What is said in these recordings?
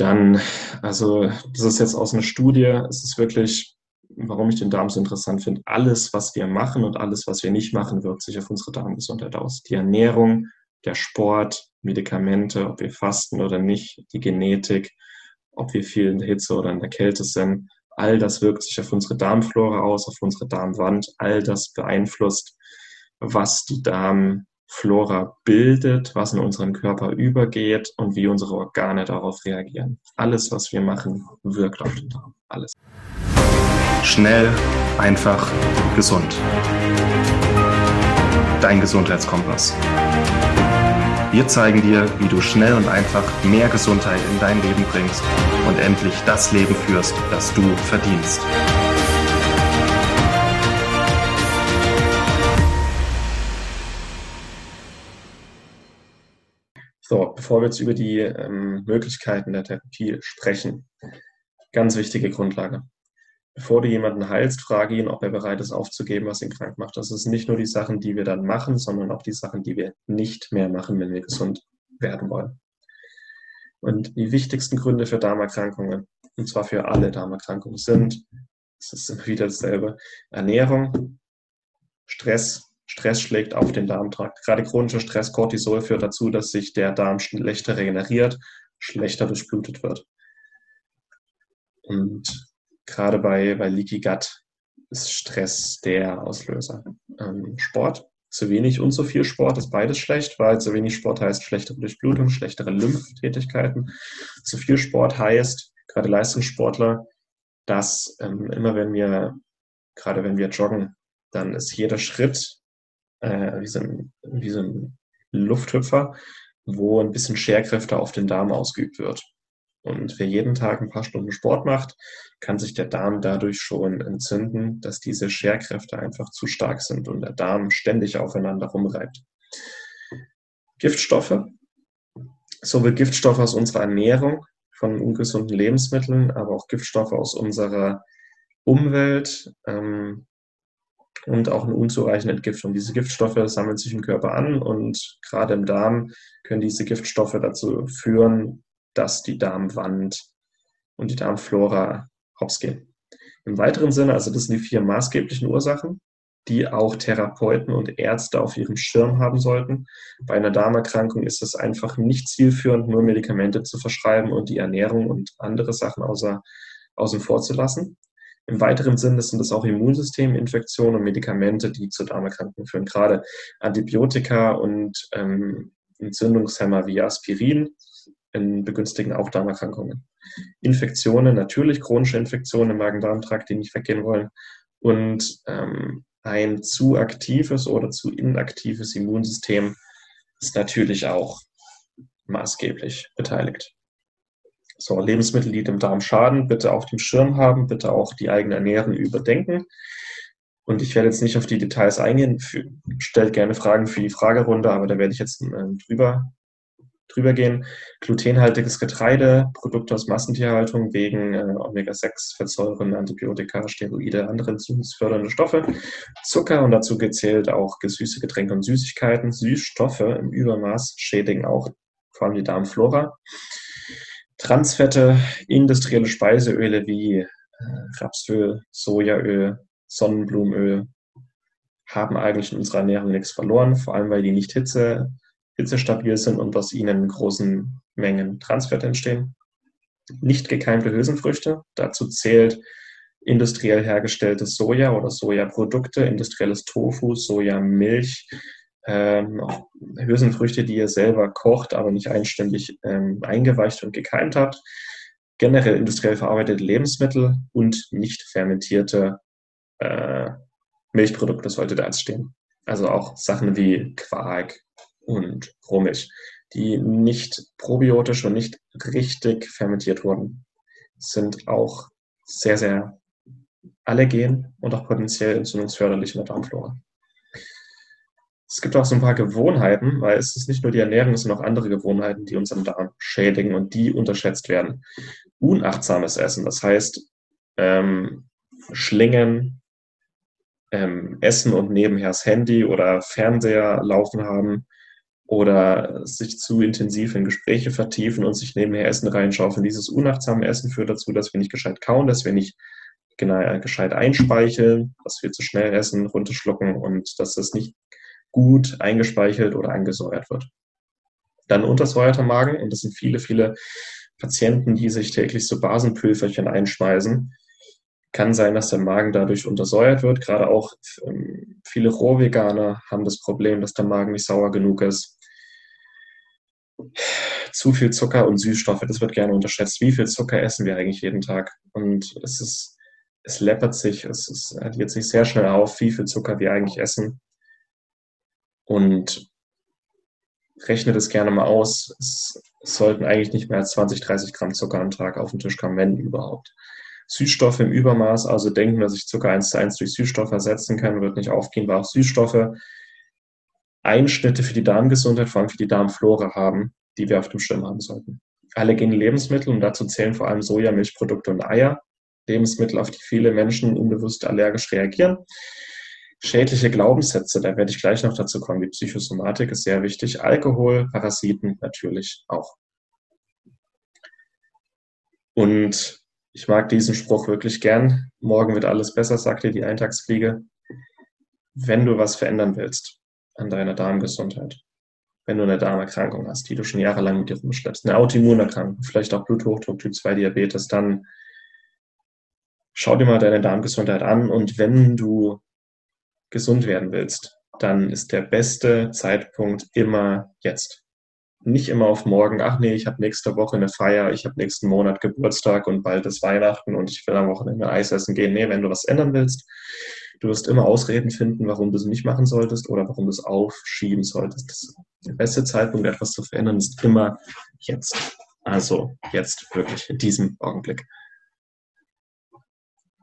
Dann, also das ist jetzt aus einer Studie, es ist wirklich, warum ich den Darm so interessant finde, alles, was wir machen und alles, was wir nicht machen, wirkt sich auf unsere Darmgesundheit aus. Die Ernährung, der Sport, Medikamente, ob wir fasten oder nicht, die Genetik, ob wir viel in der Hitze oder in der Kälte sind, all das wirkt sich auf unsere Darmflora aus, auf unsere Darmwand, all das beeinflusst, was die Darm Flora bildet, was in unseren Körper übergeht und wie unsere Organe darauf reagieren. Alles, was wir machen, wirkt auf den Darm. Alles. Schnell, einfach, gesund. Dein Gesundheitskompass. Wir zeigen dir, wie du schnell und einfach mehr Gesundheit in dein Leben bringst und endlich das Leben führst, das du verdienst. So, bevor wir jetzt über die ähm, Möglichkeiten der Therapie sprechen, ganz wichtige Grundlage. Bevor du jemanden heilst, frage ihn, ob er bereit ist aufzugeben, was ihn krank macht. Das ist nicht nur die Sachen, die wir dann machen, sondern auch die Sachen, die wir nicht mehr machen, wenn wir gesund werden wollen. Und die wichtigsten Gründe für Darmerkrankungen, und zwar für alle Darmerkrankungen, sind, es ist immer wieder dasselbe, Ernährung, Stress, Stress schlägt auf den Darmtrakt. Gerade chronischer Stress, Cortisol führt dazu, dass sich der Darm schlechter regeneriert, schlechter durchblutet wird. Und gerade bei, bei Leaky Gut ist Stress der Auslöser. Ähm, Sport, zu wenig und zu viel Sport ist beides schlecht, weil zu wenig Sport heißt schlechtere Durchblutung, schlechtere Lymphdätigkeiten. Zu viel Sport heißt, gerade Leistungssportler, dass ähm, immer wenn wir, gerade wenn wir joggen, dann ist jeder Schritt äh, wie, so ein, wie so ein Lufthüpfer, wo ein bisschen Scherkräfte auf den Darm ausgeübt wird. Und wer jeden Tag ein paar Stunden Sport macht, kann sich der Darm dadurch schon entzünden, dass diese Scherkräfte einfach zu stark sind und der Darm ständig aufeinander rumreibt. Giftstoffe, sowohl Giftstoffe aus unserer Ernährung, von ungesunden Lebensmitteln, aber auch Giftstoffe aus unserer Umwelt, ähm, und auch eine unzureichende Entgiftung. Diese Giftstoffe sammeln sich im Körper an und gerade im Darm können diese Giftstoffe dazu führen, dass die Darmwand und die Darmflora hops gehen. Im weiteren Sinne, also das sind die vier maßgeblichen Ursachen, die auch Therapeuten und Ärzte auf ihrem Schirm haben sollten. Bei einer Darmerkrankung ist es einfach nicht zielführend, nur Medikamente zu verschreiben und die Ernährung und andere Sachen außer, außen vor zu lassen. Im weiteren Sinne sind es auch Immunsysteminfektionen und Medikamente, die zu Darmerkrankungen führen. Gerade Antibiotika und ähm, Entzündungshemmer wie Aspirin begünstigen auch Darmerkrankungen. Infektionen, natürlich chronische Infektionen im Magen-Darm-Trakt, die nicht weggehen wollen. Und ähm, ein zu aktives oder zu inaktives Immunsystem ist natürlich auch maßgeblich beteiligt. So, Lebensmittel, die dem Darm schaden, bitte auf dem Schirm haben, bitte auch die eigene Ernährung überdenken. Und ich werde jetzt nicht auf die Details eingehen. Stellt gerne Fragen für die Fragerunde, aber da werde ich jetzt äh, drüber, drüber gehen. Glutenhaltiges Getreide, Produkte aus Massentierhaltung wegen äh, Omega-6-Fettsäuren, Antibiotika, Steroide, andere entzündungsfördernde Stoffe. Zucker und dazu gezählt auch gesüßte Getränke und Süßigkeiten. Süßstoffe im Übermaß schädigen auch vor allem die Darmflora. Transfette, industrielle Speiseöle wie äh, Rapsöl, Sojaöl, Sonnenblumenöl haben eigentlich in unserer Ernährung nichts verloren, vor allem weil die nicht hitze, hitzestabil sind und aus ihnen großen Mengen Transfette entstehen. Nicht gekeimte Hülsenfrüchte, dazu zählt industriell hergestelltes Soja oder Sojaprodukte, industrielles Tofu, Sojamilch, ähm, Hülsenfrüchte, die ihr selber kocht, aber nicht einständig ähm, eingeweicht und gekeimt habt. Generell industriell verarbeitete Lebensmittel und nicht fermentierte äh, Milchprodukte sollte da jetzt stehen. Also auch Sachen wie Quark und Rohmilch, die nicht probiotisch und nicht richtig fermentiert wurden, sind auch sehr, sehr allergen und auch potenziell entzündungsförderlich in der Darmflora. Es gibt auch so ein paar Gewohnheiten, weil es ist nicht nur die Ernährung, es sind auch andere Gewohnheiten, die unseren Darm schädigen und die unterschätzt werden. Unachtsames Essen, das heißt ähm, Schlingen, ähm, Essen und nebenher das Handy oder Fernseher laufen haben oder sich zu intensiv in Gespräche vertiefen und sich nebenher Essen reinschaufeln. Dieses unachtsame Essen führt dazu, dass wir nicht gescheit kauen, dass wir nicht genau, gescheit einspeicheln, dass wir zu schnell essen, runterschlucken und dass das nicht gut eingespeichelt oder eingesäuert wird. Dann untersäuerter Magen und das sind viele, viele Patienten, die sich täglich so Basenpülverchen einschmeißen. Kann sein, dass der Magen dadurch untersäuert wird. Gerade auch ähm, viele Rohveganer haben das Problem, dass der Magen nicht sauer genug ist zu viel Zucker und Süßstoffe, das wird gerne unterschätzt. Wie viel Zucker essen wir eigentlich jeden Tag? Und es ist, es läppert sich, es, es addiert sich sehr schnell auf, wie viel Zucker wir eigentlich essen. Und rechne das gerne mal aus. Es, sollten eigentlich nicht mehr als 20, 30 Gramm Zucker am Tag auf den Tisch kommen, wenn überhaupt. Süßstoffe im Übermaß, also denken, dass ich Zucker 1 zu 1 durch Süßstoffe ersetzen kann, wird nicht aufgehen, weil auch Süßstoffe Einschnitte für die Darmgesundheit, vor allem für die Darmflora haben, die wir auf dem Schirm haben sollten. Allergene Lebensmittel, und dazu zählen vor allem Soja, Milchprodukte und Eier, Lebensmittel, auf die viele Menschen unbewusst allergisch reagieren. Schädliche Glaubenssätze, da werde ich gleich noch dazu kommen. Die Psychosomatik ist sehr wichtig. Alkohol, Parasiten natürlich auch. Und ich mag diesen Spruch wirklich gern. Morgen wird alles besser, sagt dir die Eintagsfliege. Wenn du was verändern willst, an deiner Darmgesundheit. Wenn du eine Darmerkrankung hast, die du schon jahrelang mit dir rumschleppst, eine Autoimmunerkrankung, vielleicht auch Bluthochdruck, Typ 2 Diabetes, dann schau dir mal deine Darmgesundheit an und wenn du gesund werden willst, dann ist der beste Zeitpunkt immer jetzt. Nicht immer auf morgen, ach nee, ich habe nächste Woche eine Feier, ich habe nächsten Monat Geburtstag und bald ist Weihnachten und ich will am Wochenende Eis essen gehen. Nee, wenn du was ändern willst, Du wirst immer Ausreden finden, warum du es nicht machen solltest oder warum du es aufschieben solltest. Der beste Zeitpunkt, etwas zu verändern, ist immer jetzt. Also jetzt wirklich in diesem Augenblick.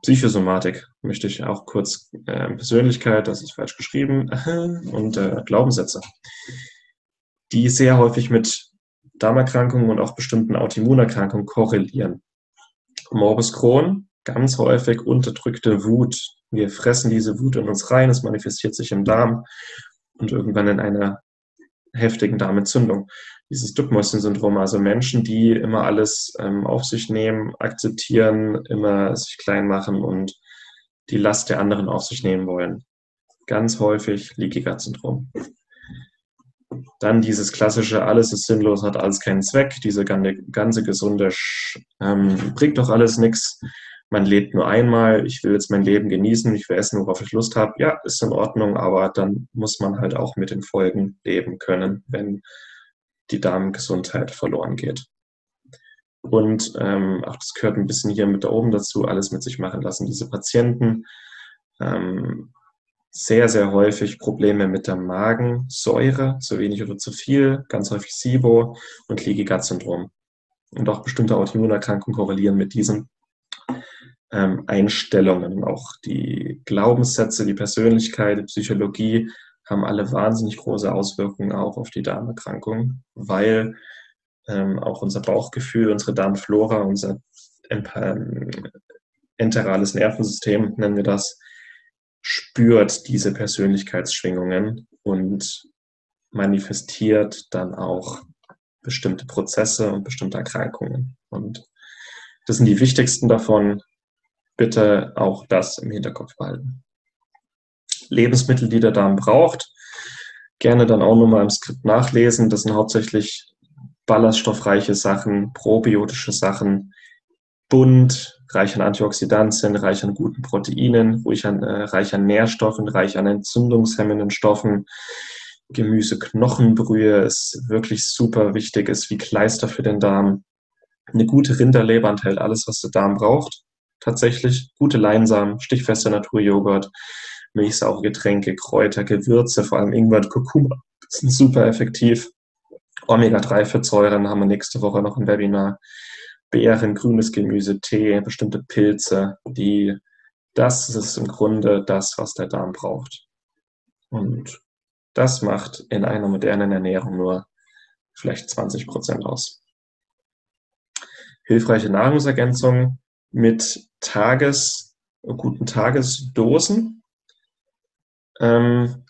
Psychosomatik möchte ich auch kurz äh, Persönlichkeit, das ist falsch geschrieben, und äh, Glaubenssätze, die sehr häufig mit Darmerkrankungen und auch bestimmten Autoimmunerkrankungen korrelieren. Morbus Crohn, ganz häufig unterdrückte Wut, wir fressen diese Wut in uns rein, es manifestiert sich im Darm und irgendwann in einer heftigen Darmentzündung. Dieses Duckmäuschen-Syndrom, also Menschen, die immer alles ähm, auf sich nehmen, akzeptieren, immer sich klein machen und die Last der anderen auf sich nehmen wollen. Ganz häufig Leaky Gut-Syndrom. Dann dieses klassische, alles ist sinnlos, hat alles keinen Zweck, diese ganze, gesunde, ähm, bringt doch alles nichts man lebt nur einmal, ich will jetzt mein Leben genießen, ich will essen, worauf ich Lust habe, ja, ist in Ordnung, aber dann muss man halt auch mit den Folgen leben können, wenn die Darmgesundheit verloren geht. Und ähm, auch das gehört ein bisschen hier mit da oben dazu, alles mit sich machen lassen. Diese Patienten ähm, sehr, sehr häufig Probleme mit der Magensäure, zu wenig oder zu viel, ganz häufig SIBO und Leaky Gut Syndrom. Und auch bestimmte Autoimmunerkrankungen korrelieren mit diesem ähm, Einstellungen, auch die Glaubenssätze, die Persönlichkeit, die Psychologie haben alle wahnsinnig große Auswirkungen auch auf die Darmerkrankung, weil ähm, auch unser Bauchgefühl, unsere Darmflora, unser ähm, enterales Nervensystem, nennen wir das, spürt diese Persönlichkeitsschwingungen und manifestiert dann auch bestimmte Prozesse und bestimmte Erkrankungen. Und das sind die wichtigsten davon, bitte auch das im Hinterkopf behalten. Lebensmittel, die der Darm braucht, gerne dann auch nochmal im Skript nachlesen. Das sind hauptsächlich ballaststoffreiche Sachen, probiotische Sachen, bunt, reich an Antioxidantien, reich an guten Proteinen, ruhig an, äh, reich an Nährstoffen, reich an entzündungshemmenden Stoffen. Gemüse, Knochenbrühe ist wirklich super wichtig, ist wie Kleister für den Darm. Eine gute Rinderleber enthält alles, was der Darm braucht tatsächlich. Gute Leinsamen, stichfester Naturjoghurt, milchsaure Getränke, Kräuter, Gewürze, vor allem Ingwer und Kurkuma sind super effektiv. Omega-3-Fettsäuren haben wir nächste Woche noch ein Webinar. Beeren, grünes Gemüse, Tee, bestimmte Pilze, die, das ist im Grunde das, was der Darm braucht. Und das macht in einer modernen Ernährung nur vielleicht 20 Prozent aus. Hilfreiche Nahrungsergänzungen mit Tages, guten Tagesdosen. Ähm,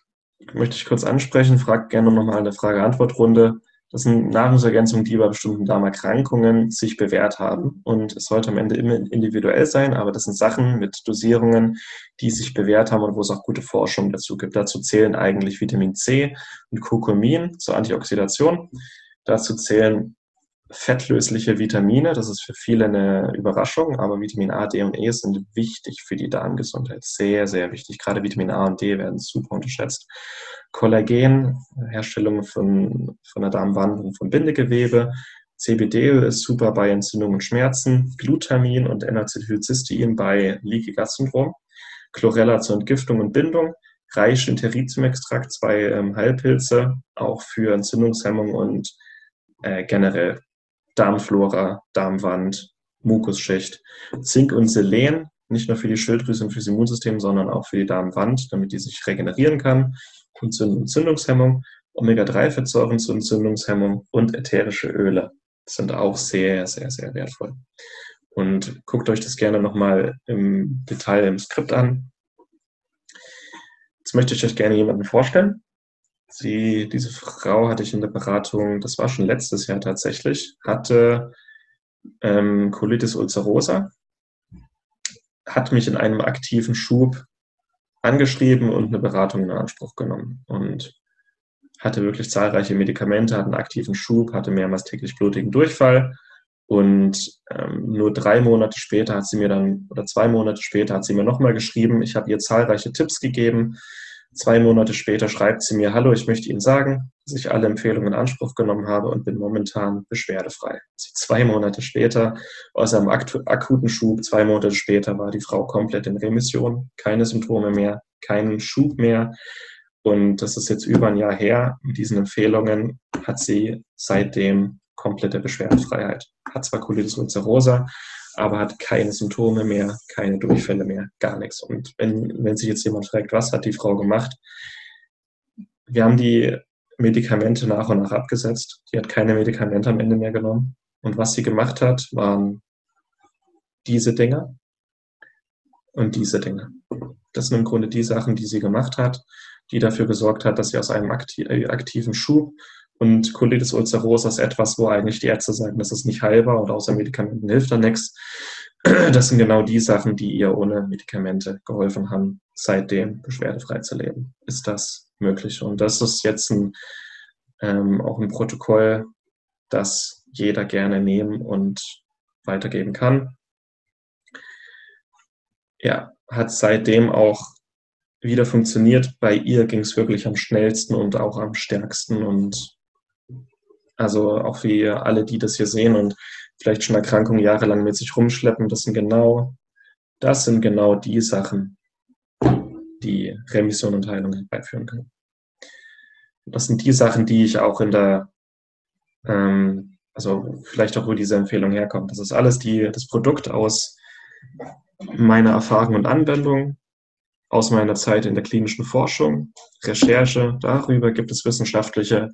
möchte ich kurz ansprechen. Frag gerne nochmal in der Frage-Antwort-Runde. Das sind Nahrungsergänzungen, die bei bestimmten Darmerkrankungen sich bewährt haben. Und es sollte am Ende immer individuell sein, aber das sind Sachen mit Dosierungen, die sich bewährt haben und wo es auch gute Forschung dazu gibt. Dazu zählen eigentlich Vitamin C und Kurkumin zur Antioxidation. Dazu zählen fettlösliche Vitamine. Das ist für viele eine Überraschung, aber Vitamin A, D und E sind wichtig für die Darmgesundheit. Sehr, sehr wichtig. Gerade Vitamin A und D werden super unterschätzt. Kollagen, Herstellung von, von der Darmwand und von Bindegewebe. CBD ist super bei Entzündungen und Schmerzen. Glutamin und N-Acetylcystein bei Leaky Gut Syndrom. Chlorella zur Entgiftung und Bindung. Reich in Teritium-Extrakt, zwei ähm, Heilpilze, auch für Entzündungshemmung und äh, generell Darmflora, Darmwand, Mukusschicht. Zink und Selen, nicht nur für die Schilddrüse und fürs Immunsystem, sondern auch für die Darmwand, damit die sich regenerieren kann. Und Entzündungshemmung. Omega-3-Fettsäuren zur Entzündungshemmung und ätherische Öle sind auch sehr, sehr, sehr wertvoll. Und guckt euch das gerne nochmal im Detail im Skript an. Jetzt möchte ich euch gerne jemanden vorstellen. Sie, diese Frau hatte ich in der Beratung, das war schon letztes Jahr tatsächlich, hatte ähm, Colitis ulcerosa, hat mich in einem aktiven Schub angeschrieben und eine Beratung in Anspruch genommen und hatte wirklich zahlreiche Medikamente, hat einen aktiven Schub, hatte mehrmals täglich blutigen Durchfall und ähm, nur drei Monate später hat sie mir dann, oder zwei Monate später hat sie mir nochmal geschrieben, ich habe ihr zahlreiche Tipps gegeben, Zwei Monate später schreibt sie mir, hallo, ich möchte Ihnen sagen, dass ich alle Empfehlungen in Anspruch genommen habe und bin momentan beschwerdefrei. Also zwei Monate später, aus einem akuten Schub, zwei Monate später war die Frau komplett in Remission, keine Symptome mehr, keinen Schub mehr. Und das ist jetzt über ein Jahr her. Mit diesen Empfehlungen hat sie seitdem komplette Beschwerdefreiheit. Hat zwar Colitis ulcerosa, aber hat keine Symptome mehr, keine Durchfälle mehr, gar nichts. Und wenn, wenn sich jetzt jemand fragt, was hat die Frau gemacht? Wir haben die Medikamente nach und nach abgesetzt. Die hat keine Medikamente am Ende mehr genommen. Und was sie gemacht hat, waren diese Dinge und diese Dinge. Das sind im Grunde die Sachen, die sie gemacht hat, die dafür gesorgt hat, dass sie aus einem äh, aktiven Schub und Colitis ulcerosa ist etwas, wo eigentlich die Ärzte sagen, das ist nicht heilbar und außer Medikamenten hilft da nichts. Das sind genau die Sachen, die ihr ohne Medikamente geholfen haben, seitdem beschwerdefrei zu leben. Ist das möglich? Und das ist jetzt ein, ähm, auch ein Protokoll, das jeder gerne nehmen und weitergeben kann. Ja, hat seitdem auch wieder funktioniert. Bei ihr ging es wirklich am schnellsten und auch am stärksten und also auch wie alle, die das hier sehen und vielleicht schon Erkrankungen jahrelang mit sich rumschleppen, das sind genau, das sind genau die Sachen, die Remission und Heilung herbeiführen können. Das sind die Sachen, die ich auch in der, ähm, also vielleicht auch, wo diese Empfehlung herkommt. Das ist alles die, das Produkt aus meiner Erfahrung und Anwendung, aus meiner Zeit in der klinischen Forschung, Recherche. Darüber gibt es wissenschaftliche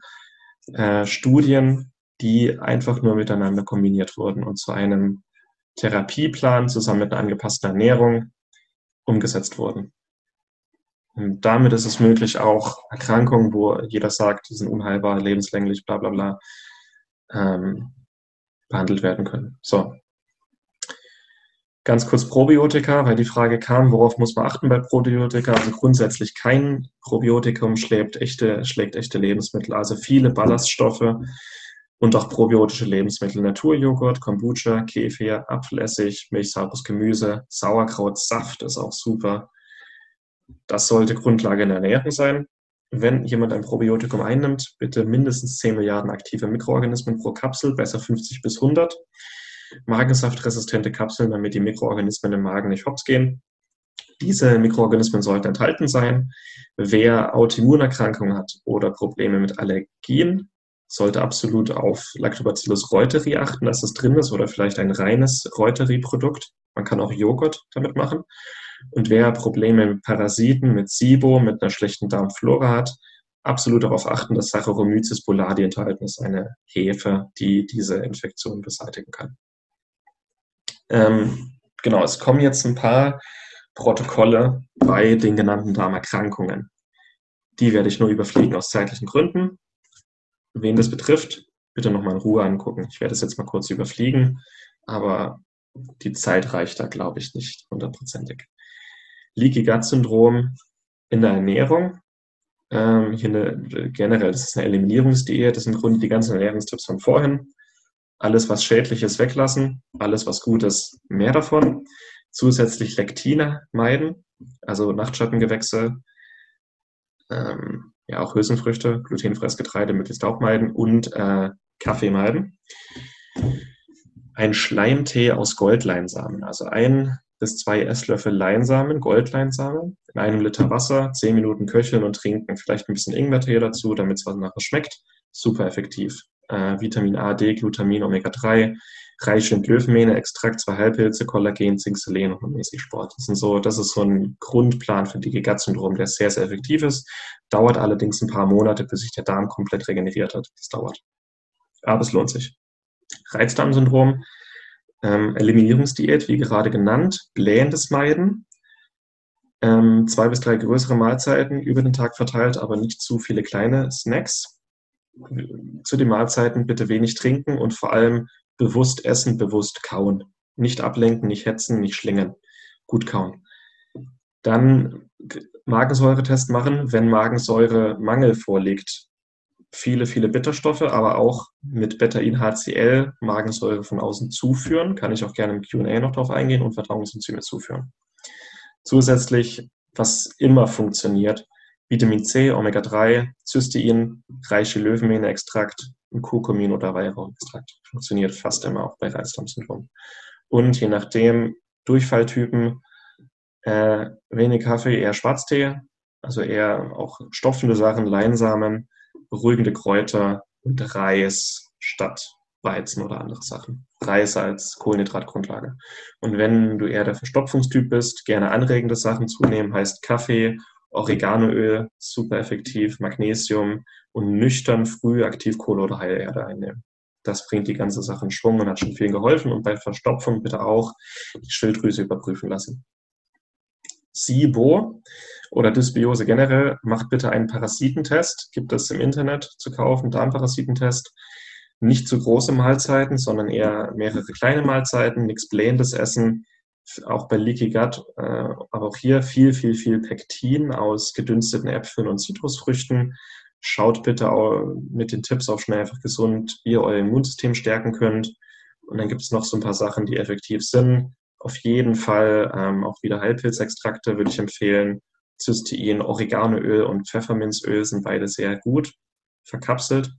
äh, Studien, die einfach nur miteinander kombiniert wurden und zu einem Therapieplan zusammen mit einer angepassten Ernährung umgesetzt wurden. Und damit ist es möglich, auch Erkrankungen, wo jeder sagt, die sind unheilbar, lebenslänglich, bla bla bla, ähm, behandelt werden können. So, Ganz kurz Probiotika, weil die Frage kam, worauf muss man achten bei Probiotika? Also grundsätzlich kein Probiotikum schlägt echte, schlägt echte Lebensmittel, also viele Ballaststoffe und auch probiotische Lebensmittel. Naturjoghurt, Kombucha, Kefir, Apfelessig, milchsaures Gemüse, Sauerkraut, Saft ist auch super. Das sollte Grundlage in der Ernährung sein. Wenn jemand ein Probiotikum einnimmt, bitte mindestens 10 Milliarden aktive Mikroorganismen pro Kapsel, besser 50 bis 100 magensaftresistente Kapseln, damit die Mikroorganismen im Magen nicht hops gehen. Diese Mikroorganismen sollten enthalten sein. Wer Autoimmunerkrankungen hat oder Probleme mit Allergien, sollte absolut auf Lactobacillus reuteri achten, dass das drin ist oder vielleicht ein reines Reuteri-Produkt. Man kann auch Joghurt damit machen. Und wer Probleme mit Parasiten, mit SIBO, mit einer schlechten Darmflora hat, absolut darauf achten, dass Saccharomyces boulardii enthalten ist, eine Hefe, die diese Infektion beseitigen kann. Ähm, genau, es kommen jetzt ein paar Protokolle bei den genannten Darmerkrankungen. Die werde ich nur überfliegen aus zeitlichen Gründen. Wen das betrifft, bitte nochmal in Ruhe angucken. Ich werde es jetzt mal kurz überfliegen, aber die Zeit reicht da, glaube ich, nicht hundertprozentig. Leaky Gut Syndrom in der Ernährung. Ähm, hier eine, generell, das ist eine Eliminierungsdiät, das sind im Grunde die ganzen Ernährungstipps von vorhin. Alles, was schädlich ist, weglassen. Alles, was gut ist, mehr davon. Zusätzlich Lektine meiden, also Nachtschattengewächse, ähm, ja auch Hülsenfrüchte, glutenfreies Getreide möglichst auch meiden und äh, Kaffee meiden. Ein Schleimtee aus Goldleinsamen, also ein bis zwei Esslöffel Leinsamen, Goldleinsamen, in einem Liter Wasser, zehn Minuten köcheln und trinken, vielleicht ein bisschen Ingwertee dazu, damit es was nachher schmeckt. Super effektiv. Äh, Vitamin A, D, Glutamin, Omega-3, reich in Löwenmähne, Extrakt, zwei Halbpilze, Kollagen, Zink, Selen und mäßig Sport. Das, sind so, das ist so ein Grundplan für die Gut-Syndrom, der sehr, sehr effektiv ist. Dauert allerdings ein paar Monate, bis sich der Darm komplett regeneriert hat. Das dauert. Aber es lohnt sich. Reizdarmsyndrom, ähm, Eliminierungsdiät, wie gerade genannt, blähendes Meiden, ähm, zwei bis drei größere Mahlzeiten über den Tag verteilt, aber nicht zu viele kleine Snacks. Zu den Mahlzeiten bitte wenig trinken und vor allem bewusst essen, bewusst kauen. Nicht ablenken, nicht hetzen, nicht schlingern. Gut kauen. Dann Magensäuretest machen, wenn Magensäuremangel vorliegt. Viele, viele Bitterstoffe, aber auch mit Betain HCl Magensäure von außen zuführen. Kann ich auch gerne im QA noch drauf eingehen und Verdauungsenzyme zuführen. Zusätzlich, was immer funktioniert, Vitamin C, Omega-3, Cystein, reiche Löwenmähne-Extrakt, Kurkumin oder Weihrauchextrakt. Funktioniert fast immer auch bei Reizdarmsyndrom. Und je nachdem, Durchfalltypen, äh, wenig Kaffee, eher Schwarztee, also eher auch stopfende Sachen, Leinsamen, beruhigende Kräuter und Reis statt Weizen oder andere Sachen. Reis als Kohlenhydratgrundlage. Und wenn du eher der Verstopfungstyp bist, gerne anregende Sachen zunehmen, heißt Kaffee, Oreganoöl, super effektiv, Magnesium und nüchtern früh Aktivkohle oder Heilerde einnehmen. Das bringt die ganze Sache in Schwung und hat schon vielen geholfen. Und bei Verstopfung bitte auch die Schilddrüse überprüfen lassen. SIBO oder Dysbiose generell, macht bitte einen Parasitentest. Gibt es im Internet zu kaufen, Darmparasitentest. Nicht zu große Mahlzeiten, sondern eher mehrere kleine Mahlzeiten, nichts blähendes Essen, auch bei Leaky Gut, äh, aber auch hier viel, viel, viel Pektin aus gedünsteten Äpfeln und Zitrusfrüchten. Schaut bitte auch mit den Tipps auf schnell einfach gesund, wie ihr euer Immunsystem stärken könnt. Und dann gibt es noch so ein paar Sachen, die effektiv sind. Auf jeden Fall ähm, auch wieder Heilpilzextrakte würde ich empfehlen. Cystein, Oreganoöl und Pfefferminzöl sind beide sehr gut verkapselt.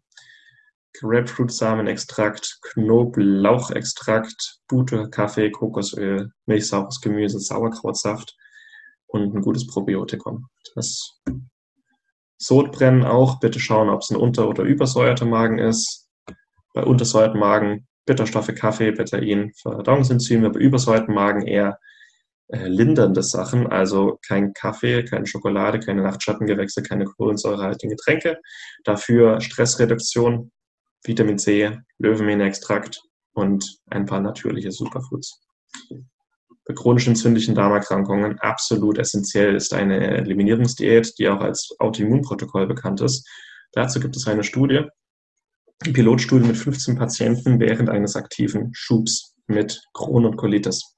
Grapefruitsamenextrakt, Knoblauchextrakt, Bute, Kaffee, Kokosöl, milchsaures Gemüse, Sauerkrautsaft und ein gutes Probiotikum. Das Sodbrennen auch, bitte schauen, ob es ein unter- oder übersäuerter Magen ist. Bei untersäuerten Magen Bitterstoffe, Kaffee, Betain, Verdauungsenzyme, bei übersäuerten Magen eher äh, lindernde Sachen, also kein Kaffee, keine Schokolade, keine Nachtschattengewächse, keine kohlensäurehaltigen Getränke. Dafür Stressreduktion, Vitamin C, Löwenmähnextrakt und ein paar natürliche Superfoods. Bei chronisch entzündlichen Darmerkrankungen absolut essentiell ist eine Eliminierungsdiät, die auch als Autoimmunprotokoll bekannt ist. Dazu gibt es eine Studie, eine Pilotstudie mit 15 Patienten während eines aktiven Schubs mit Crohn und Colitis.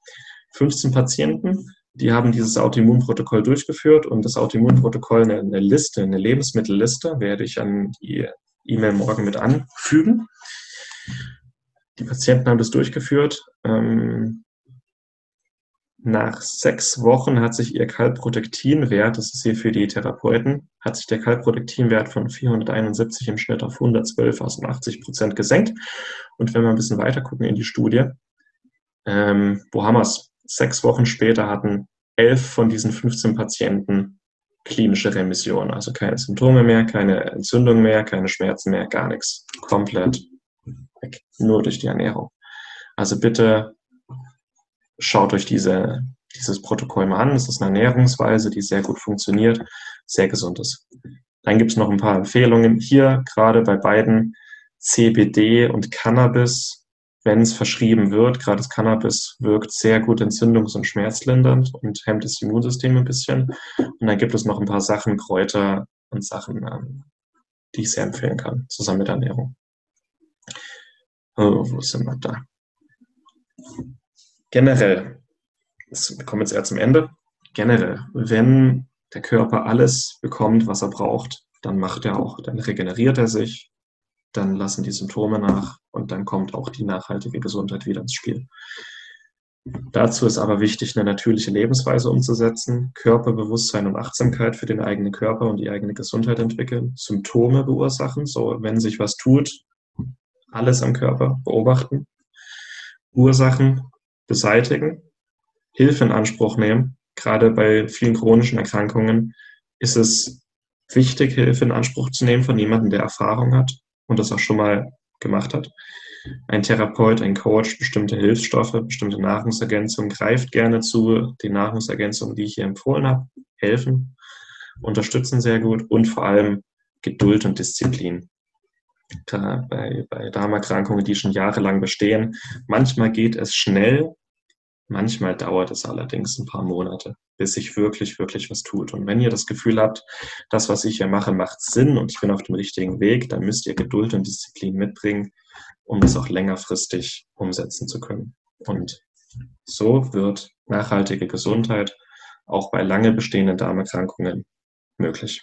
15 Patienten, die haben dieses Autoimmunprotokoll durchgeführt und das Autoimmunprotokoll eine Liste, eine Lebensmittelliste, werde ich an die E-Mail morgen mit anfügen. Die Patienten haben das durchgeführt. Ähm, nach sechs Wochen hat sich ihr Kalprotektinwert, das ist hier für die Therapeuten, hat sich der Kalprotektinwert von 471 im Schnitt auf 112 aus 80 Prozent gesenkt. Und wenn wir ein bisschen weiter gucken in die Studie, ähm, wo haben wir es? Sechs Wochen später hatten elf von diesen 15 Patienten klinische Remission. Also keine Symptome mehr, keine Entzündung mehr, keine Schmerzen mehr, gar nichts. Komplett weg. Nur durch die Ernährung. Also bitte schaut euch diese, dieses Protokoll mal an. Es ist eine Ernährungsweise, die sehr gut funktioniert, sehr gesund ist. Dann gibt es noch ein paar Empfehlungen hier, gerade bei beiden CBD und Cannabis wenn es verschrieben wird, gerade das Cannabis wirkt sehr gut entzündungs- und schmerzlindernd und hemmt das Immunsystem ein bisschen. Und dann gibt es noch ein paar Sachen, Kräuter, und Sachen, ähm, die ich sehr empfehlen kann, zusammen mit Ernährung. Oh, wo sind wir da? Generell, wir kommen jetzt eher zum Ende. Generell, wenn der Körper alles bekommt, was er braucht, dann macht er auch, dann regeneriert er sich, dann lassen die Symptome nach und dann kommt auch die nachhaltige Gesundheit wieder ins Spiel. Dazu ist aber wichtig, eine natürliche Lebensweise umzusetzen, Körperbewusstsein und Achtsamkeit für den eigenen Körper und die eigene Gesundheit entwickeln, Symptome beursachen, so wenn sich was tut, alles am Körper beobachten, Ursachen beseitigen, Hilfe in Anspruch nehmen. Gerade bei vielen chronischen Erkrankungen ist es wichtig, Hilfe in Anspruch zu nehmen von jemandem, der Erfahrung hat und das auch schon mal gemacht hat. Ein Therapeut, ein Coach, bestimmte Hilfsstoffe, bestimmte Nahrungsergänzungen greift gerne zu. Die Nahrungsergänzungen, die ich hier empfohlen habe, helfen, unterstützen sehr gut und vor allem Geduld und Disziplin. Da bei, bei Darmerkrankungen, die schon jahrelang bestehen, manchmal geht es schnell, manchmal dauert es allerdings ein paar Monate, bis sich wirklich, wirklich was tut. Und wenn ihr das Gefühl habt, das, was ich hier mache, macht Sinn und ich bin auf dem richtigen Weg, dann müsst ihr Geduld und Disziplin mitbringen um das auch längerfristig umsetzen zu können. Und so wird nachhaltige Gesundheit auch bei lange bestehenden Darmerkrankungen möglich.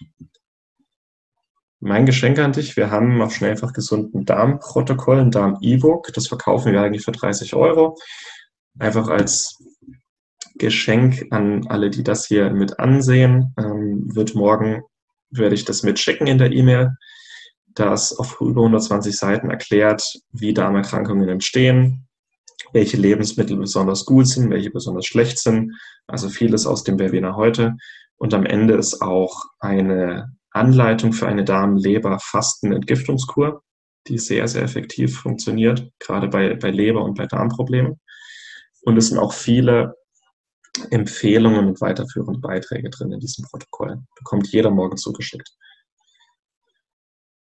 Mein Geschenk an dich, wir haben auf Schnellfach gesunden Darmprotokoll, ein Darm-E-Book, das verkaufen wir eigentlich für 30 Euro. Einfach als Geschenk an alle, die das hier mit ansehen, ähm, wird morgen, werde ich das mitschicken in der E-Mail das auf über 120 Seiten erklärt, wie Darmerkrankungen entstehen, welche Lebensmittel besonders gut sind, welche besonders schlecht sind. Also vieles aus dem Webinar heute. Und am Ende ist auch eine Anleitung für eine Darm-Leber-Fasten-Entgiftungskur, die sehr, sehr effektiv funktioniert, gerade bei, bei Leber- und bei Darmproblemen. Und es sind auch viele Empfehlungen und weiterführende Beiträge drin in diesem Protokoll. Bekommt jeder morgen zugeschickt.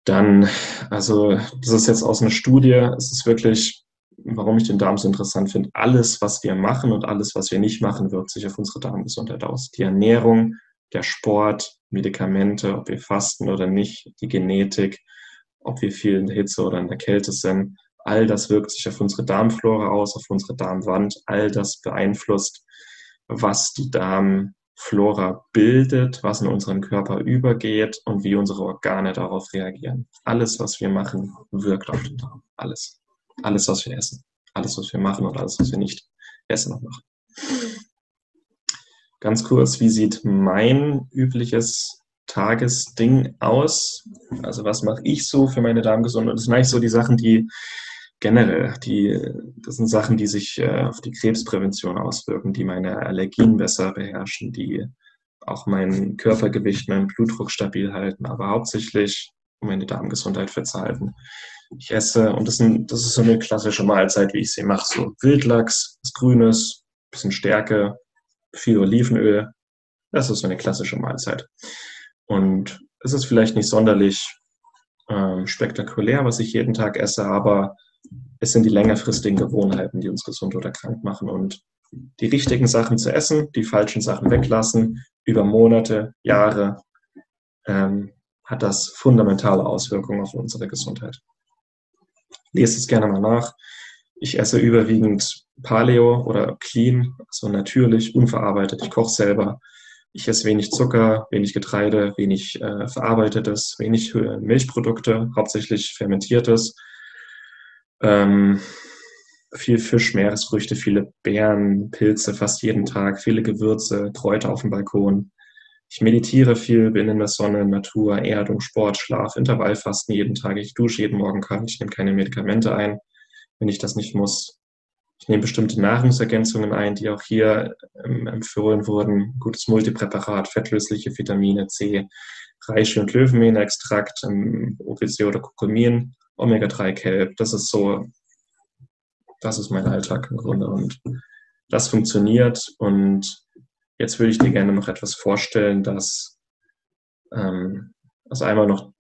Dann, also das ist jetzt aus einer Studie, es ist wirklich, warum ich den Darm so interessant finde, alles, was wir machen und alles, was wir nicht machen, wirkt sich auf unsere Darmgesundheit aus. Die Ernährung, der Sport, Medikamente, ob wir fasten oder nicht, die Genetik, ob wir viel in der Hitze oder in der Kälte sind, all das wirkt sich auf unsere Darmflora aus, auf unsere Darmwand, all das beeinflusst, was die Darm Flora bildet, was in unseren Körper übergeht und wie unsere Organe darauf reagieren. Alles, was wir machen, wirkt auf den Darm. Alles. Alles, was wir essen. Alles, was wir machen und alles, was wir nicht essen und machen. Ganz kurz, wie sieht mein übliches Tagesding aus? Also was mache ich so für meine Darmgesundheit? Das sind eigentlich so die Sachen, die generell, die, das sind Sachen, die sich äh, auf die Krebsprävention auswirken, die meine Allergien besser beherrschen, die auch mein Körpergewicht, meinen Blutdruck stabil halten, aber hauptsächlich um meine Darmgesundheit fit. Ich esse, und das, sind, das ist so eine klassische Mahlzeit, wie ich sie mache, so Wildlachs, was Grünes, bisschen Stärke, viel Olivenöl. Das ist so eine klassische Mahlzeit. Und es ist vielleicht nicht sonderlich ähm, spektakulär, was ich jeden Tag esse, aber es sind die längerfristigen Gewohnheiten, die uns gesund oder krank machen. Und die richtigen Sachen zu essen, die falschen Sachen weglassen, über Monate, Jahre, ähm, hat das fundamentale Auswirkungen auf unsere Gesundheit. Lest es gerne mal nach. Ich esse überwiegend Paleo oder Clean, also natürlich, unverarbeitet. Ich koche selber. Ich esse wenig Zucker, wenig Getreide, wenig äh, verarbeitetes, wenig äh, Milchprodukte, hauptsächlich fermentiertes ähm, viel Fisch, Meeresfrüchte, viele Beeren, Pilze fast jeden Tag, viele Gewürze, Kräuter auf dem Balkon. Ich meditiere viel, bin in der Sonne, Natur, Erdung, Sport, Schlaf, Intervallfasten jeden Tag. Ich dusche jeden Morgen kalt, ich nehme keine Medikamente ein, wenn ich das nicht muss. Ich nehme bestimmte Nahrungsergänzungen ein, die auch hier ähm, empfohlen wurden. Gutes Multipräparat, fettlösliche Vitamine C, Reishi- und Löwenmähnextrakt, ähm, OPC oder Kurkumin Omega-3-Kelp. Das ist so, das ist mein Alltag im Grunde und das funktioniert. Und jetzt würde ich dir gerne noch etwas vorstellen, das ähm, also einmal noch,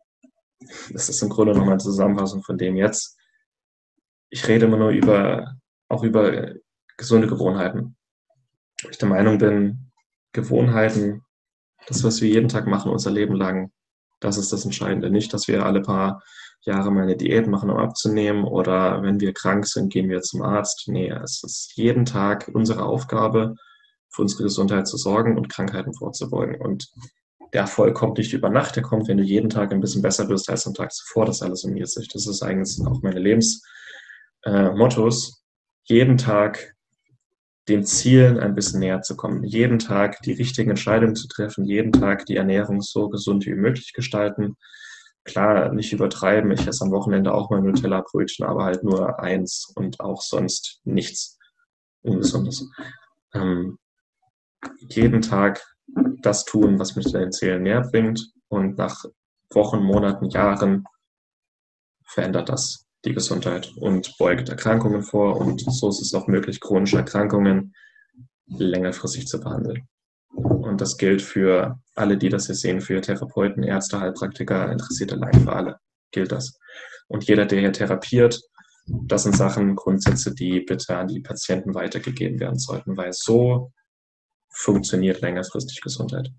das ist im Grunde noch eine Zusammenfassung von dem jetzt. Ich rede immer nur über, auch über gesunde Gewohnheiten. Ich der Meinung bin, Gewohnheiten, das, was wir jeden Tag machen, unser Leben lang, Das ist das Entscheidende. Nicht, dass wir alle paar Jahre mal eine Diät machen, um abzunehmen oder wenn wir krank sind, gehen wir zum Arzt. Nee, es ist jeden Tag unsere Aufgabe, für unsere Gesundheit zu sorgen und Krankheiten vorzubeugen. Und der Erfolg kommt nicht über Nacht, der kommt, wenn du jeden Tag ein bisschen besser bist als am Tag zuvor. Das alles summiert sich. Das ist eigentlich auch meine Lebensmottos. Äh, jeden Tag den Zielen ein bisschen näher zu kommen, jeden Tag die richtigen Entscheidungen zu treffen, jeden Tag die Ernährung so gesund wie möglich gestalten. Klar, nicht übertreiben. Ich esse am Wochenende auch mal Nutella-Brötchen, aber halt nur eins und auch sonst nichts Ungesundes. Ähm, jeden Tag das tun, was mich deinen Zielen näher bringt und nach Wochen, Monaten, Jahren verändert das die Gesundheit und beugt Erkrankungen vor und so ist es auch möglich, chronische Erkrankungen längerfristig zu behandeln. Und das gilt für alle, die das hier sehen, für Therapeuten, Ärzte, Heilpraktiker, interessierte Laien, für alle gilt das. Und jeder, der hier therapiert, das sind Sachen, Grundsätze, die bitte an die Patienten weitergegeben werden sollten, weil so funktioniert längerfristig Gesundheit.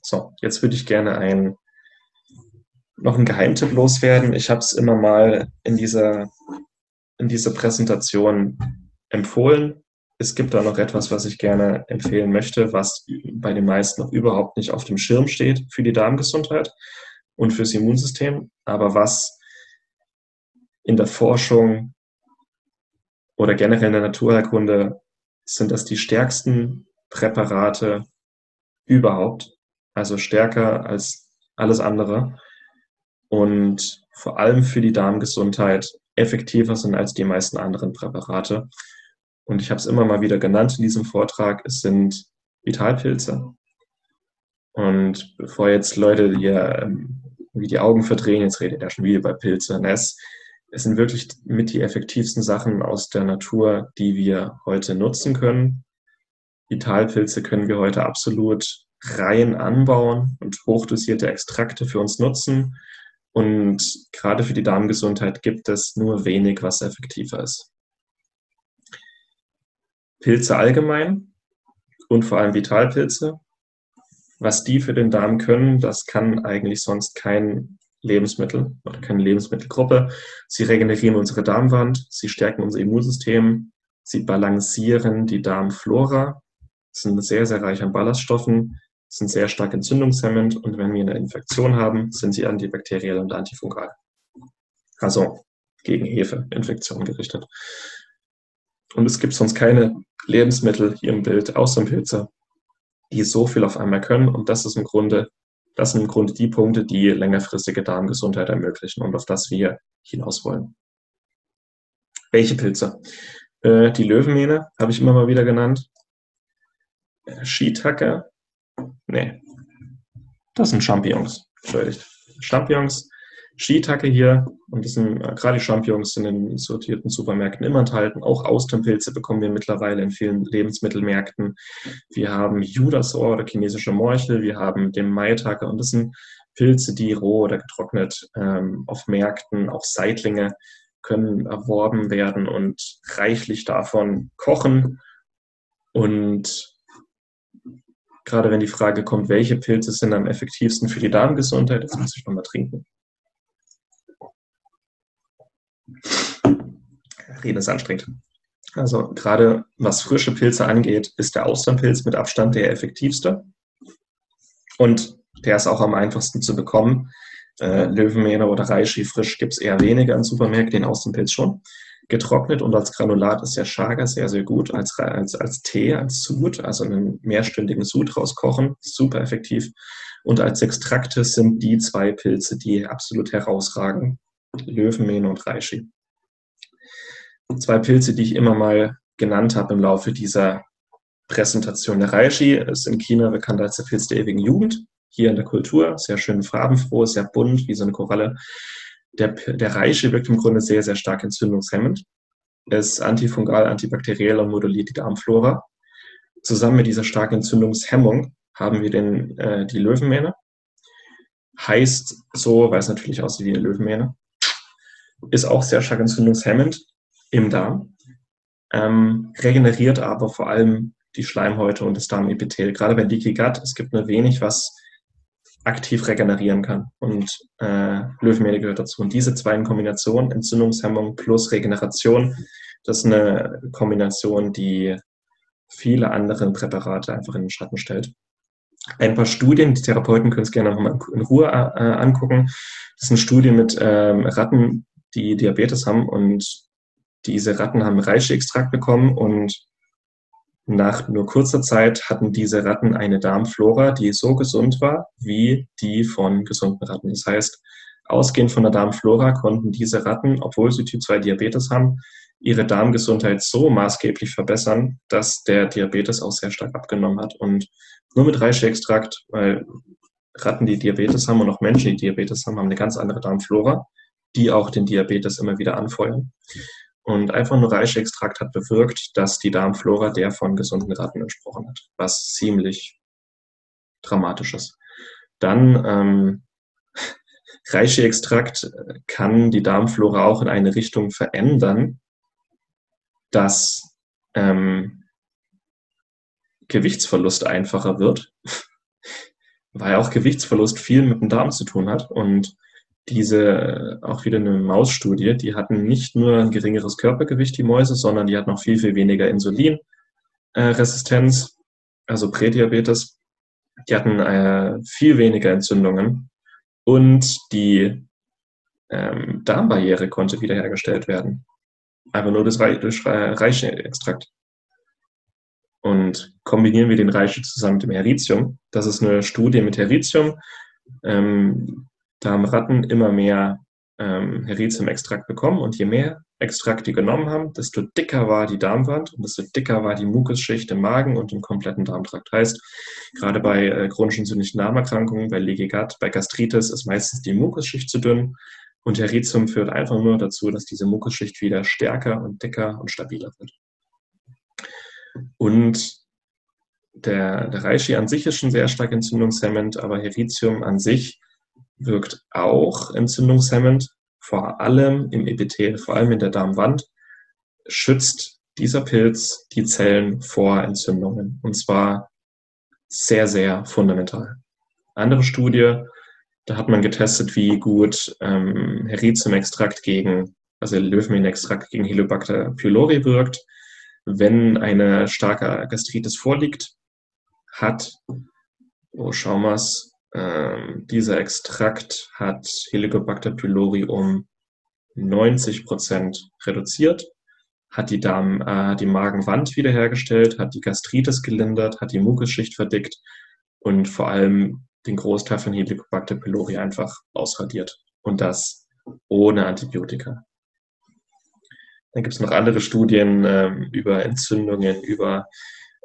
So, jetzt würde ich gerne ein, noch einen Geheimtipp loswerden. Ich habe es immer mal in dieser, in dieser Präsentation empfohlen. Es gibt da noch etwas, was ich gerne empfehlen möchte, was bei den meisten noch überhaupt nicht auf dem Schirm steht für die Darmgesundheit und fürs Immunsystem, aber was in der Forschung oder generell in der Naturheilkunde sind das die stärksten Präparate überhaupt, also stärker als alles andere und vor allem für die Darmgesundheit effektiver sind als die meisten anderen Präparate. Und ich habe es immer mal wieder genannt in diesem Vortrag, es sind Vitalpilze. Und bevor jetzt Leute hier ähm, wie die Augen verdrehen, jetzt redet er schon wieder bei Pilze. Es, es sind wirklich mit die effektivsten Sachen aus der Natur, die wir heute nutzen können. Vitalpilze können wir heute absolut rein anbauen und hochdosierte Extrakte für uns nutzen. Und gerade für die Darmgesundheit gibt es nur wenig, was effektiver ist. Pilze allgemein und vor allem Vitalpilze. Was die für den Darm können, das kann eigentlich sonst kein Lebensmittel oder keine Lebensmittelgruppe. Sie regenerieren unsere Darmwand, sie stärken unser Immunsystem, sie balancieren die Darmflora sind sehr, sehr reich an Ballaststoffen, sind sehr stark entzündungshemmend und wenn wir eine Infektion haben, sind sie antibakteriell und antifungal. Also gegen Hefeinfektionen gerichtet. Und es gibt sonst keine Lebensmittel hier im Bild, außer Pilze, die so viel auf einmal können. Und das ist im Grunde, das sind im Grunde die Punkte, die längerfristige Darmgesundheit ermöglichen und auf das wir hinaus wollen. Welche Pilze? Äh, die Löwenmähne habe ich immer mal wieder genannt. Shiitake. Nee. Das sind Champignons. Entschuldigt. Champignons, Shiitake hier. Und das sind, äh, gerade die Champignons sind in sortierten Supermärkten immer enthalten. Auch Austernpilze bekommen wir mittlerweile in vielen Lebensmittelmärkten. Wir haben Judasohr oder chinesische Morchel. Wir haben den Maitake. Und das sind Pilze, die roh oder getrocknet ähm, auf Märkten, auch Seitlinge können erworben werden und reichlich davon kochen und gerade wenn die Frage kommt, welche Pilze sind am effektivsten für die Darmgesundheit, jetzt muss ich nochmal trinken. Reden ist anstrengend. Also gerade was frische Pilze angeht, ist der Austernpilz mit Abstand der effektivste. Und der ist auch am einfachsten zu bekommen. Äh, Löwenmähne oder Reishi frisch gibt es eher weniger in Supermärkten, den Austernpilz schon getrocknet und als Granulat ist der Chaga sehr, sehr gut, als, als, als Tee, als Sud, also einen mehrstündigen Sud rauskochen, super effektiv. Und als Extrakte sind die zwei Pilze, die absolut herausragen, Löwenmähne und Reishi. Zwei Pilze, die ich immer mal genannt habe im Laufe dieser Präsentation. Der Reishi ist in China bekannt als der Pilz der ewigen Jugend. Hier in der Kultur, sehr schön farbenfroh, sehr bunt, wie so eine Koralle. Der, der Reishi wirkt im Grunde sehr, sehr stark entzündungshemmend. Er ist antifungal, antibakteriell und moduliert die Darmflora. Zusammen mit dieser starken Entzündungshemmung haben wir den, äh, die Löwenmähne. Heißt so, weil es natürlich aussieht wie eine Löwenmähne. Ist auch sehr stark entzündungshemmend im Darm. Ähm, regeneriert aber vor allem die Schleimhäute und das Darmepithel. Gerade bei Leaky Gut, es gibt nur wenig, was aktiv regenerieren kann. Und äh, Löwenmehl gehört dazu. Und diese zwei in Kombination, Entzündungshemmung plus Regeneration, das ist eine Kombination, die viele andere Präparate einfach in den Schatten stellt. Ein paar Studien, die Therapeuten können es gerne nochmal in Ruhe äh, angucken. Das sind Studien mit ähm, Ratten, die Diabetes haben und diese Ratten haben Reishi-Extrakt bekommen und nach nur kurzer Zeit hatten diese Ratten eine Darmflora, die so gesund war wie die von gesunden Ratten. Das heißt, ausgehend von der Darmflora konnten diese Ratten, obwohl sie Typ 2 Diabetes haben, ihre Darmgesundheit so maßgeblich verbessern, dass der Diabetes auch sehr stark abgenommen hat. Und nur mit Reishi-Extrakt, weil Ratten, die Diabetes haben und auch Menschen, die Diabetes haben, haben eine ganz andere Darmflora, die auch den Diabetes immer wieder anfeuern. Und einfach nur Reishi-Extrakt hat bewirkt, dass die Darmflora der von gesunden Ratten entsprochen hat, was ziemlich dramatisch ist. Dann ähm, Reishi-Extrakt kann die Darmflora auch in eine Richtung verändern, dass ähm, Gewichtsverlust einfacher wird, weil auch Gewichtsverlust viel mit dem Darm zu tun hat. Und diese, auch wieder eine Mausstudie, die hatten nicht nur ein geringeres Körpergewicht, die Mäuse, sondern die hatten auch viel, viel weniger Insulinresistenz, also Prädiabetes. Die hatten äh, viel weniger Entzündungen und die ähm, Darmbarriere konnte wiederhergestellt werden. Einfach nur Re durch Reiche-Extrakt. Und kombinieren wir den Reiche zusammen mit dem Heritium. Das ist eine Studie mit Heritium. Ähm, da haben Ratten immer mehr ähm, Heritium-Extrakt bekommen und je mehr Extrakt die genommen haben, desto dicker war die Darmwand und desto dicker war die Mukusschicht im Magen und im kompletten Darmtrakt. Heißt, gerade bei äh, chronischen entzündlichen Darmerkrankungen, bei Leaky Gut, bei Gastritis ist meistens die Mukusschicht zu dünn und Heritium führt einfach nur dazu, dass diese Mukusschicht wieder stärker und dicker und stabiler wird. Und der, der Reishi an sich ist schon sehr stark entzündungshemmend, aber Heritium an sich wirkt auch entzündungshemmend, vor allem im Epithel, vor allem in der Darmwand, schützt dieser Pilz die Zellen vor Entzündungen. Und zwar sehr, sehr fundamental. Andere Studie, da hat man getestet, wie gut ähm, Heritium-Extrakt gegen, also Löwenmehl-Extrakt gegen Helicobacter pylori wirkt. Wenn eine starke Gastritis vorliegt, hat, oh, schauen wir es, ähm, dieser Extrakt hat Helicobacter pylori um 90 Prozent reduziert, hat die, Darm, äh, die Magenwand wiederhergestellt, hat die Gastritis gelindert, hat die Mukusschicht verdickt und vor allem den Großteil von Helicobacter pylori einfach ausradiert. Und das ohne Antibiotika. Dann gibt es noch andere Studien äh, über Entzündungen, über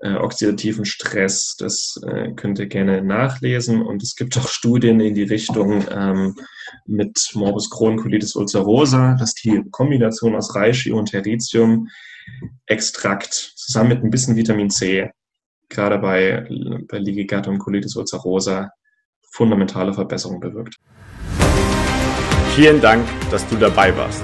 äh, oxidativen Stress. Das äh, könnt ihr gerne nachlesen. Und es gibt auch Studien in die Richtung ähm, mit Morbus Crohn Colitis ulcerosa, dass die Kombination aus Reishi und Heritium Extrakt zusammen mit ein bisschen Vitamin C, gerade bei, bei Gut und Colitis ulcerosa, fundamentale Verbesserungen bewirkt. Vielen Dank, dass du dabei warst.